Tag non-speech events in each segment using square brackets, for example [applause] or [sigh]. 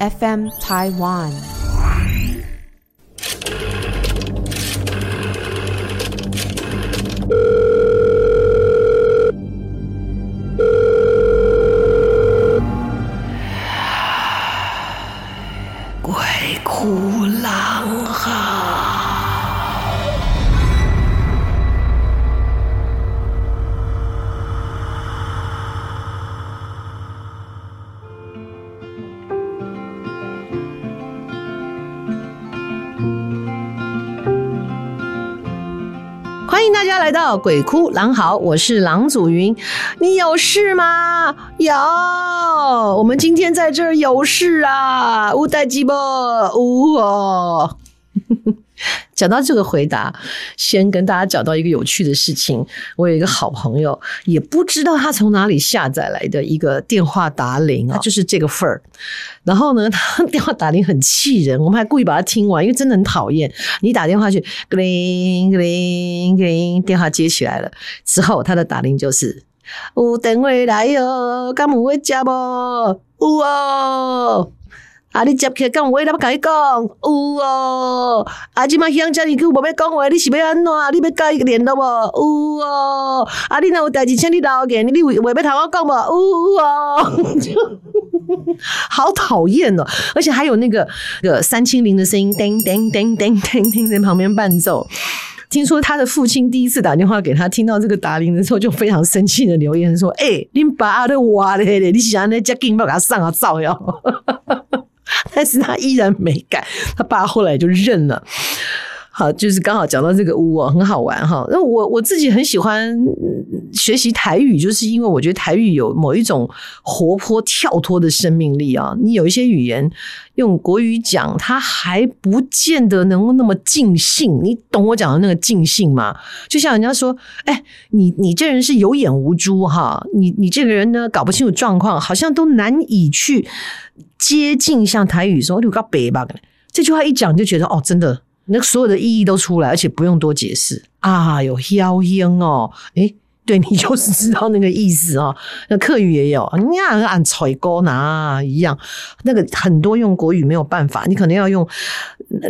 FM Taiwan。欢迎大家来到鬼哭狼嚎，我是狼祖云。你有事吗？有，我们今天在这儿有事啊！乌代志不？有哦。[laughs] 讲到这个回答，先跟大家讲到一个有趣的事情。我有一个好朋友，也不知道他从哪里下载来的一个电话打铃啊，就是这个份儿。然后呢，[laughs] 他电话打铃很气人，我们还故意把它听完，因为真的很讨厌。你打电话去，铃铃铃，电话接起来了之后，他的打铃就是有电话来哟，敢有会接不？有哦。啊！你接起来讲话，我甲你讲，有哦。啊，即马乡遮尔久无要讲话，你是要安怎？你要甲伊联络无？有哦。啊，你若有代志，请你留言，你话要同我讲无？有哦。[laughs] 好讨厌哦！而且还有那个个三清零的声音，叮叮叮叮叮叮在旁边伴奏。听说他的父亲第一次打电话给他，听到这个打铃的时候，就非常生气的留言说：“哎、欸，恁爸的话咧，你是安尼遮紧要给他上啊照呀？” [laughs] 但是他依然没改，他爸后来就认了。好，就是刚好讲到这个屋哦，很好玩哈。那我我自己很喜欢学习台语，就是因为我觉得台语有某一种活泼跳脱的生命力啊。你有一些语言用国语讲，它还不见得能够那么尽兴。你懂我讲的那个尽兴吗？就像人家说，哎，你你这人是有眼无珠哈，你你这个人呢搞不清楚状况，好像都难以去接近像台语说“你搞北吧”这句话一讲就觉得哦，真的。那所有的意义都出来，而且不用多解释啊！有妖音哦，诶，对，你就是知道那个意思哦。那客语也有，你看按吹歌拿一样，那个很多用国语没有办法，你可能要用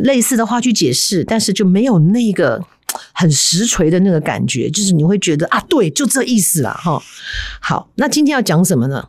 类似的话去解释，但是就没有那个很实锤的那个感觉，就是你会觉得啊，对，就这意思啦，哈。好，那今天要讲什么呢？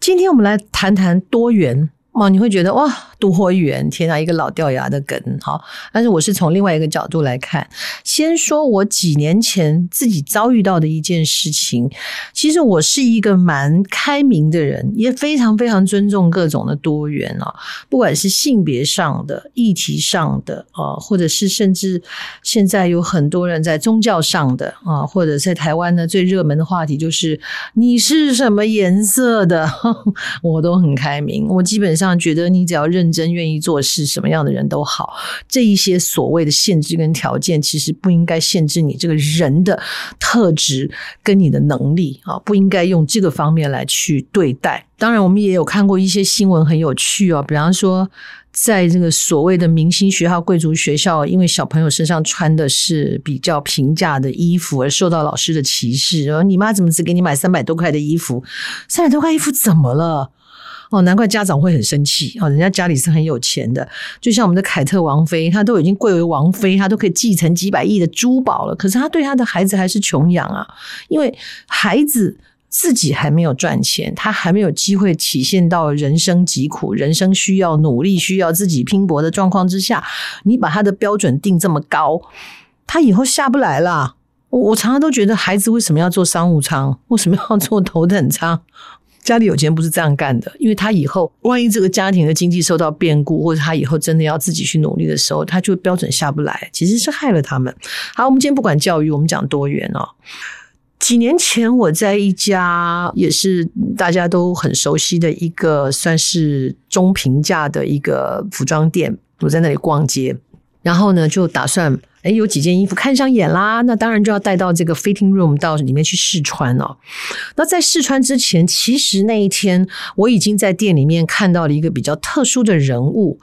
今天我们来谈谈多元。哇，你会觉得哇，多元！天哪，一个老掉牙的梗，好。但是我是从另外一个角度来看，先说我几年前自己遭遇到的一件事情。其实我是一个蛮开明的人，也非常非常尊重各种的多元啊，不管是性别上的、议题上的啊，或者是甚至现在有很多人在宗教上的啊，或者在台湾呢，最热门的话题就是你是什么颜色的，[laughs] 我都很开明，我基本上。觉得，你只要认真、愿意做事，什么样的人都好。这一些所谓的限制跟条件，其实不应该限制你这个人的特质跟你的能力啊，不应该用这个方面来去对待。当然，我们也有看过一些新闻，很有趣哦。比方说，在这个所谓的明星学校、贵族学校，因为小朋友身上穿的是比较平价的衣服，而受到老师的歧视。然后你妈怎么只给你买三百多块的衣服？三百多块衣服怎么了？哦，难怪家长会很生气哦！人家家里是很有钱的，就像我们的凯特王妃，她都已经贵为王妃，她都可以继承几百亿的珠宝了。可是她对她的孩子还是穷养啊，因为孩子自己还没有赚钱，他还没有机会体现到人生疾苦、人生需要努力、需要自己拼搏的状况之下，你把他的标准定这么高，他以后下不来了。我常常都觉得，孩子为什么要做商务舱？为什么要坐头等舱？家里有钱不是这样干的，因为他以后万一这个家庭的经济受到变故，或者他以后真的要自己去努力的时候，他就标准下不来，其实是害了他们。好，我们今天不管教育，我们讲多元哦。几年前我在一家也是大家都很熟悉的一个算是中平价的一个服装店，我在那里逛街，然后呢就打算哎，有几件衣服看上眼啦，那当然就要带到这个 fitting room 到里面去试穿哦。那在试穿之前，其实那一天我已经在店里面看到了一个比较特殊的人物。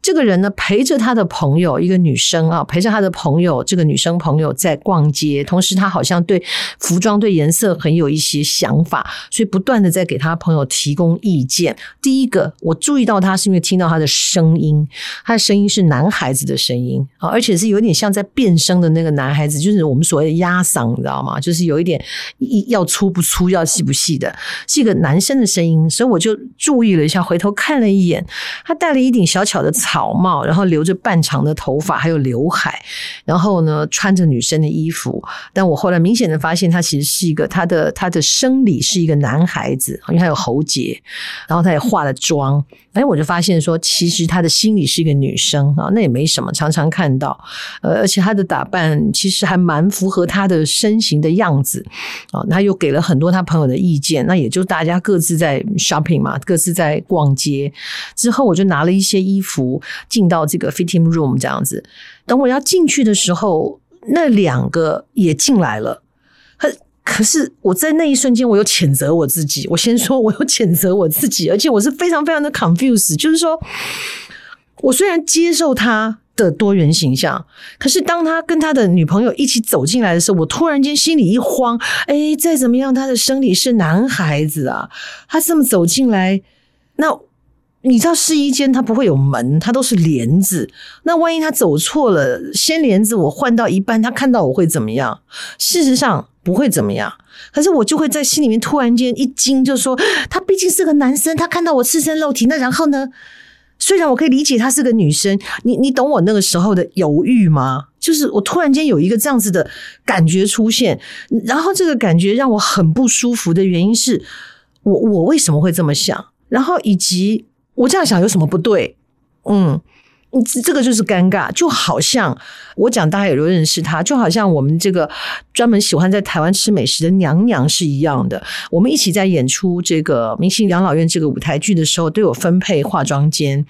这个人呢，陪着他的朋友，一个女生啊，陪着他的朋友，这个女生朋友在逛街，同时她好像对服装、对颜色很有一些想法，所以不断的在给他朋友提供意见。第一个，我注意到他是因为听到他的声音，他的声音是男孩子的声音啊，而且是有点像在变声的那个男孩子，就是我们所谓的压嗓，你知道吗？就是有一点要粗不粗，要细不细的，是一个男生的声音，所以我就注意了一下，回头看了一眼，他戴了一顶小巧的草帽，然后留着半长的头发，还有刘海，然后呢，穿着女生的衣服。但我后来明显的发现，他其实是一个他的他的生理是一个男孩子，因为他有喉结，然后他也化了妆。哎，我就发现说，其实他的心里是一个女生啊，那也没什么，常常看到。呃，且他的打扮其实还蛮符合他的身形的样子啊。他又给了很多他朋友的意见，那也就大家各自在 shopping 嘛，各自在逛街。之后我就拿了一些衣服。进到这个 fitting room 这样子，等我要进去的时候，那两个也进来了。可可是我在那一瞬间，我有谴责我自己。我先说，我有谴责我自己，而且我是非常非常的 confused。就是说，我虽然接受他的多元形象，可是当他跟他的女朋友一起走进来的时候，我突然间心里一慌。哎，再怎么样，他的生理是男孩子啊，他这么走进来，那。你知道试衣间它不会有门，它都是帘子。那万一他走错了，掀帘子我换到一半，他看到我会怎么样？事实上不会怎么样，可是我就会在心里面突然间一惊，就说他毕竟是个男生，他看到我赤身露体，那然后呢？虽然我可以理解她是个女生，你你懂我那个时候的犹豫吗？就是我突然间有一个这样子的感觉出现，然后这个感觉让我很不舒服的原因是我我为什么会这么想？然后以及。我这样想有什么不对？嗯，这个就是尴尬，就好像我讲，大家也都认识他，就好像我们这个专门喜欢在台湾吃美食的娘娘是一样的。我们一起在演出这个《明星养老院》这个舞台剧的时候，都有分配化妆间，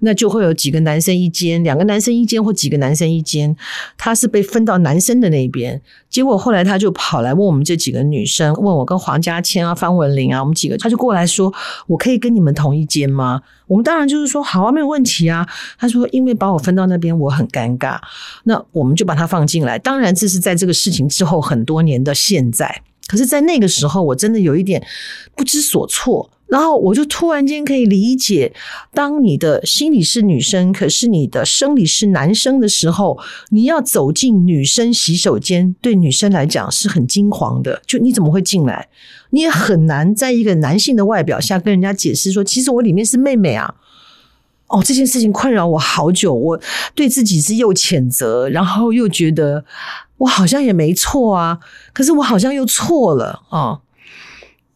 那就会有几个男生一间，两个男生一间，或几个男生一间。他是被分到男生的那边。结果后来他就跑来问我们这几个女生，问我跟黄嘉千啊、方文琳啊，我们几个，他就过来说：“我可以跟你们同一间吗？”我们当然就是说好啊，没有问题啊。他说：“因为把我分到那边，我很尴尬。”那我们就把他放进来。当然，这是在这个事情之后很多年的现在。可是，在那个时候，我真的有一点不知所措。然后我就突然间可以理解，当你的心里是女生，可是你的生理是男生的时候，你要走进女生洗手间，对女生来讲是很惊慌的。就你怎么会进来？你也很难在一个男性的外表下跟人家解释说，其实我里面是妹妹啊。哦，这件事情困扰我好久，我对自己是又谴责，然后又觉得我好像也没错啊，可是我好像又错了啊。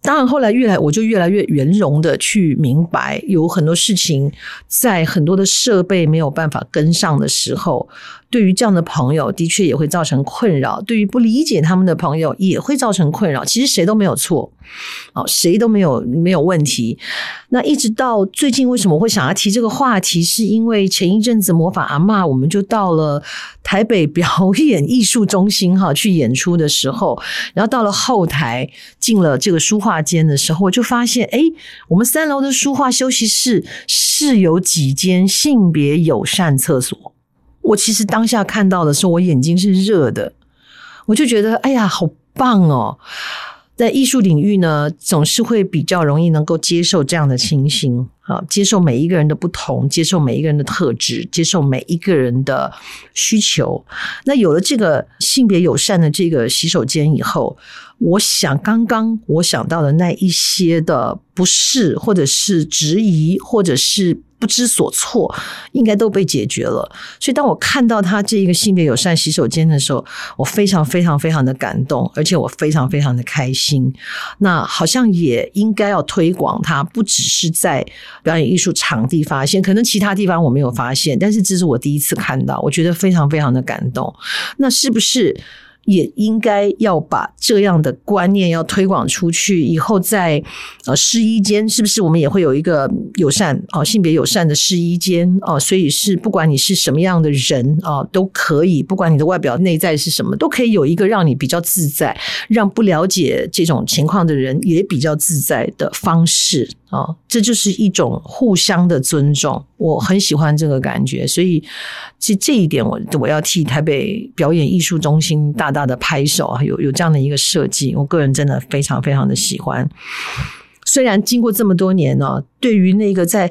当然，后来越来我就越来越圆融的去明白，有很多事情在很多的设备没有办法跟上的时候。对于这样的朋友，的确也会造成困扰；对于不理解他们的朋友，也会造成困扰。其实谁都没有错，哦，谁都没有没有问题。那一直到最近，为什么会想要提这个话题？是因为前一阵子魔法阿嬷，我们就到了台北表演艺术中心哈去演出的时候，然后到了后台进了这个书画画间的时候，我就发现，哎，我们三楼的书画休息室是有几间性别友善厕所。我其实当下看到的时候，我眼睛是热的，我就觉得哎呀，好棒哦！在艺术领域呢，总是会比较容易能够接受这样的情形啊，接受每一个人的不同，接受每一个人的特质，接受每一个人的需求。那有了这个性别友善的这个洗手间以后，我想刚刚我想到的那一些的不适，或者是质疑，或者是。不知所措，应该都被解决了。所以，当我看到他这一个性别友善洗手间的时候，我非常非常非常的感动，而且我非常非常的开心。那好像也应该要推广它，不只是在表演艺术场地发现，可能其他地方我没有发现，但是这是我第一次看到，我觉得非常非常的感动。那是不是也应该要把这样的观念要推广出去，以后在呃试衣间是不是我们也会有一个友善哦，性别友善的试衣间哦？所以是不管你是什么样的人啊，都可以，不管你的外表内在是什么，都可以有一个让你比较自在，让不了解这种情况的人也比较自在的方式啊。这就是一种互相的尊重，我很喜欢这个感觉，所以这这一点我我要替台北表演艺术中心大。大的拍手啊，有有这样的一个设计，我个人真的非常非常的喜欢。虽然经过这么多年呢，对于那个在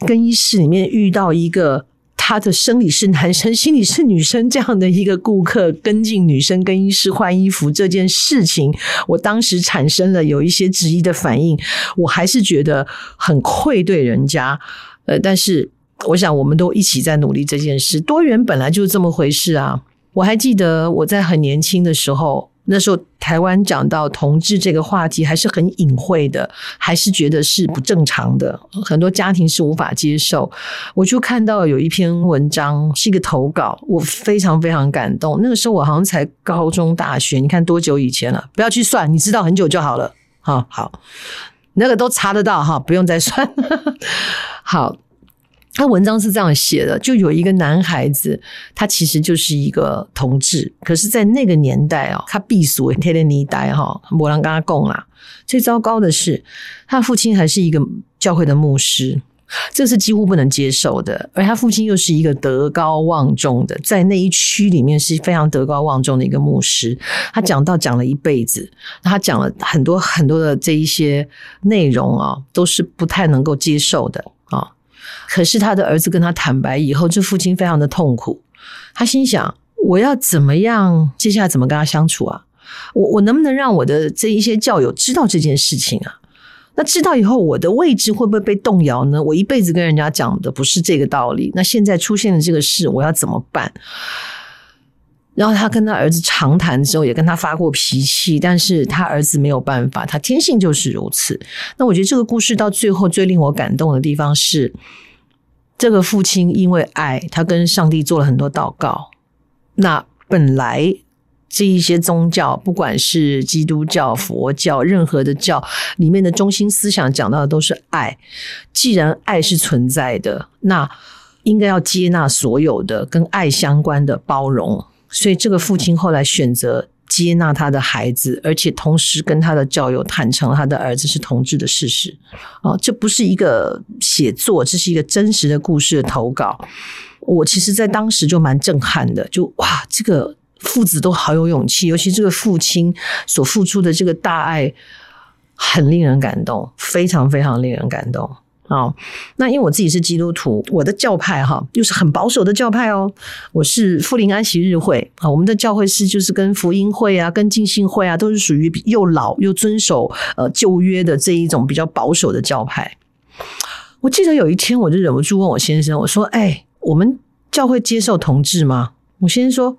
更衣室里面遇到一个他的生理是男生、心理是女生这样的一个顾客跟进女生更衣室换衣服这件事情，我当时产生了有一些质疑的反应，我还是觉得很愧对人家。呃，但是我想我们都一起在努力这件事，多元本来就是这么回事啊。我还记得我在很年轻的时候，那时候台湾讲到同志这个话题还是很隐晦的，还是觉得是不正常的，很多家庭是无法接受。我就看到有一篇文章是一个投稿，我非常非常感动。那个时候我好像才高中大学，你看多久以前了？不要去算，你知道很久就好了。好好，那个都查得到哈，不用再算。[laughs] 好。他文章是这样写的：就有一个男孩子，他其实就是一个同志，可是，在那个年代哦，他避俗，天天你呆哈，没人跟他讲啦。最糟糕的是，他父亲还是一个教会的牧师，这是几乎不能接受的。而他父亲又是一个德高望重的，在那一区里面是非常德高望重的一个牧师。他讲到讲了一辈子，他讲了很多很多的这一些内容啊，都是不太能够接受的。可是他的儿子跟他坦白以后，这父亲非常的痛苦。他心想：我要怎么样？接下来怎么跟他相处啊？我我能不能让我的这一些教友知道这件事情啊？那知道以后，我的位置会不会被动摇呢？我一辈子跟人家讲的不是这个道理。那现在出现了这个事，我要怎么办？然后他跟他儿子长谈的时候，也跟他发过脾气，但是他儿子没有办法，他天性就是如此。那我觉得这个故事到最后最令我感动的地方是。这个父亲因为爱，他跟上帝做了很多祷告。那本来这一些宗教，不管是基督教、佛教，任何的教里面的中心思想讲到的都是爱。既然爱是存在的，那应该要接纳所有的跟爱相关的包容。所以这个父亲后来选择。接纳他的孩子，而且同时跟他的教友坦诚他的儿子是同志的事实。啊，这不是一个写作，这是一个真实的故事的投稿。我其实，在当时就蛮震撼的，就哇，这个父子都好有勇气，尤其这个父亲所付出的这个大爱，很令人感动，非常非常令人感动。哦，那因为我自己是基督徒，我的教派哈又是很保守的教派哦。我是富临安息日会啊，我们的教会是就是跟福音会啊、跟浸信会啊，都是属于又老又遵守呃旧约的这一种比较保守的教派。我记得有一天，我就忍不住问我先生，我说：“哎，我们教会接受同志吗？”我先生说。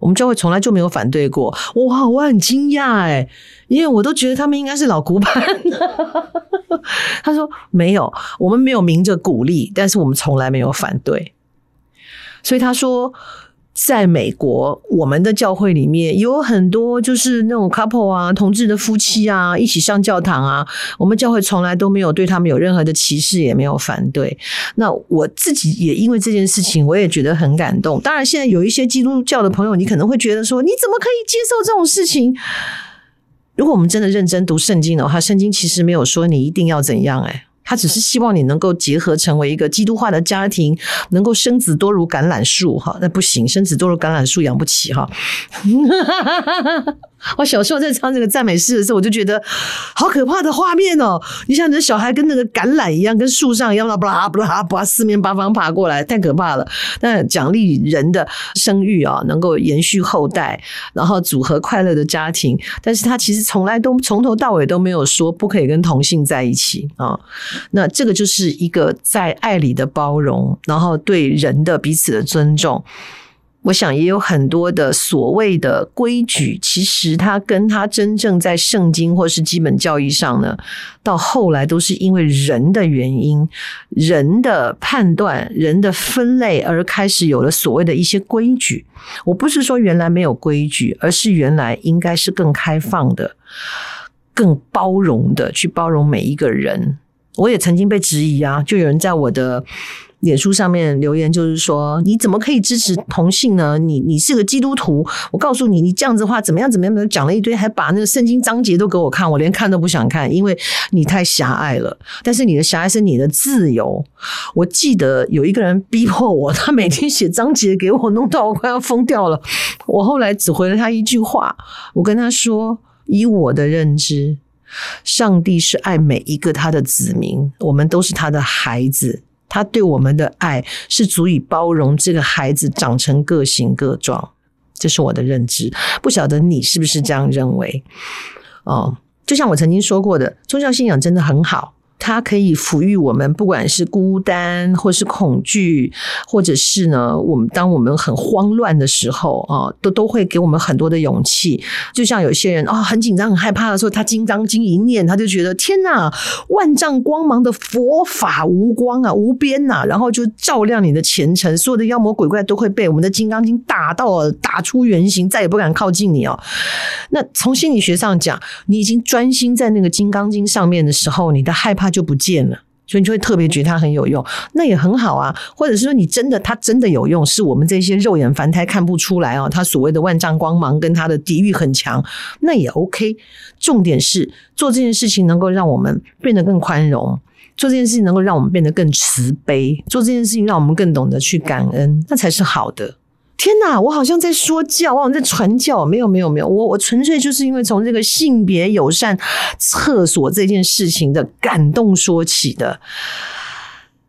我们教会从来就没有反对过，哇，我很惊讶诶，因为我都觉得他们应该是老古板。[laughs] 他说没有，我们没有明着鼓励，但是我们从来没有反对，所以他说。在美国，我们的教会里面有很多就是那种 couple 啊，同志的夫妻啊，一起上教堂啊。我们教会从来都没有对他们有任何的歧视，也没有反对。那我自己也因为这件事情，我也觉得很感动。当然，现在有一些基督教的朋友，你可能会觉得说，你怎么可以接受这种事情？如果我们真的认真读圣经的话，圣经其实没有说你一定要怎样，诶。他只是希望你能够结合成为一个基督化的家庭，能够生子多如橄榄树哈，那不行，生子多如橄榄树养不起哈。我小时候在唱这个赞美诗的时候，我就觉得好可怕的画面哦！你像你的小孩跟那个橄榄一样，跟树上一样，巴拉巴拉巴拉，四面八方爬过来，太可怕了。那奖励人的生育啊，能够延续后代，然后组合快乐的家庭。但是他其实从来都从头到尾都没有说不可以跟同性在一起啊。那这个就是一个在爱里的包容，然后对人的彼此的尊重。我想也有很多的所谓的规矩，其实它跟它真正在圣经或是基本教义上呢，到后来都是因为人的原因、人的判断、人的分类而开始有了所谓的一些规矩。我不是说原来没有规矩，而是原来应该是更开放的、更包容的，去包容每一个人。我也曾经被质疑啊，就有人在我的。脸书上面留言就是说，你怎么可以支持同性呢？你你是个基督徒，我告诉你，你这样子的话怎么样怎么样？讲了一堆，还把那个圣经章节都给我看，我连看都不想看，因为你太狭隘了。但是你的狭隘是你的自由。我记得有一个人逼迫我，他每天写章节给我，弄到我快要疯掉了。我后来只回了他一句话，我跟他说：以我的认知，上帝是爱每一个他的子民，我们都是他的孩子。他对我们的爱是足以包容这个孩子长成各形各状，这是我的认知。不晓得你是不是这样认为？哦，就像我曾经说过的，宗教信仰真的很好。它可以抚育我们，不管是孤单，或是恐惧，或者是呢，我们当我们很慌乱的时候啊，都都会给我们很多的勇气。就像有些人啊，很紧张、很害怕的时候，他《金刚经》一念，他就觉得天哪，万丈光芒的佛法无光啊，无边呐，然后就照亮你的前程，所有的妖魔鬼怪都会被我们的《金刚经》打到打出原形，再也不敢靠近你哦。那从心理学上讲，你已经专心在那个《金刚经》上面的时候，你的害怕就不见了，所以你就会特别觉得它很有用，那也很好啊。或者是说，你真的它真的有用，是我们这些肉眼凡胎看不出来哦。它所谓的万丈光芒跟它的抵御很强，那也 OK。重点是做这件事情能够让我们变得更宽容，做这件事情能够让我们变得更慈悲，做这件事情让我们更懂得去感恩，那才是好的。天哪，我好像在说教，我好像在传教。没有，没有，没有，我我纯粹就是因为从这个性别友善厕所这件事情的感动说起的。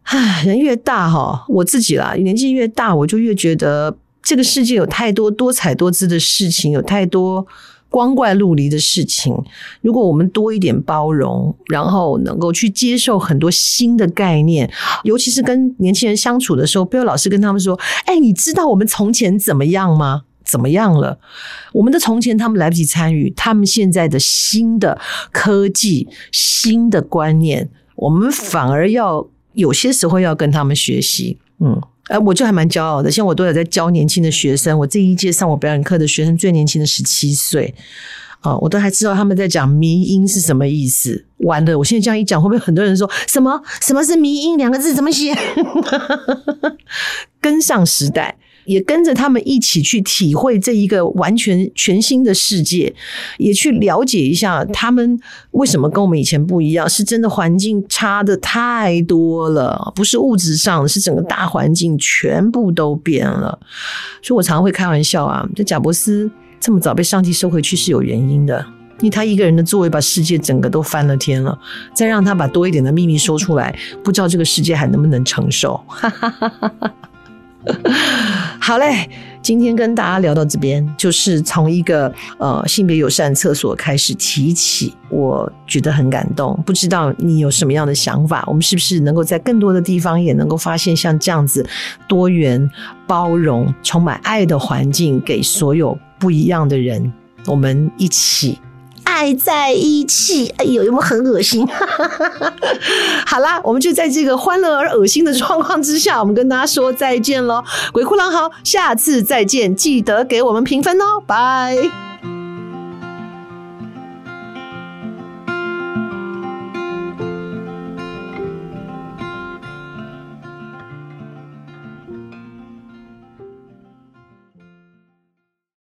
唉，人越大哈，我自己啦，年纪越大，我就越觉得这个世界有太多多彩多姿的事情，有太多。光怪陆离的事情，如果我们多一点包容，然后能够去接受很多新的概念，尤其是跟年轻人相处的时候，不要老是跟他们说：“哎，你知道我们从前怎么样吗？怎么样了？我们的从前他们来不及参与，他们现在的新的科技、新的观念，我们反而要有些时候要跟他们学习。”嗯。哎，我就还蛮骄傲的。像我都有在教年轻的学生，我这一届上我表演课的学生最年轻的十七岁，啊，我都还知道他们在讲迷音是什么意思。完了，我现在这样一讲，会不会很多人说什么什么是迷音两个字怎么写？[laughs] 跟上时代。也跟着他们一起去体会这一个完全全新的世界，也去了解一下他们为什么跟我们以前不一样，是真的环境差的太多了，不是物质上，是整个大环境全部都变了。所以我常常会开玩笑啊，这贾伯斯这么早被上帝收回去是有原因的，因为他一个人的作为把世界整个都翻了天了，再让他把多一点的秘密说出来，不知道这个世界还能不能承受。哈哈哈哈哈 [laughs] 好嘞，今天跟大家聊到这边，就是从一个呃性别友善厕所开始提起，我觉得很感动。不知道你有什么样的想法？我们是不是能够在更多的地方也能够发现像这样子多元、包容、充满爱的环境，给所有不一样的人，我们一起。爱在一起，哎呦，有没有很恶心？[laughs] 好啦，我们就在这个欢乐而恶心的状况之下，我们跟大家说再见喽。鬼哭狼嚎，下次再见，记得给我们评分哦，拜。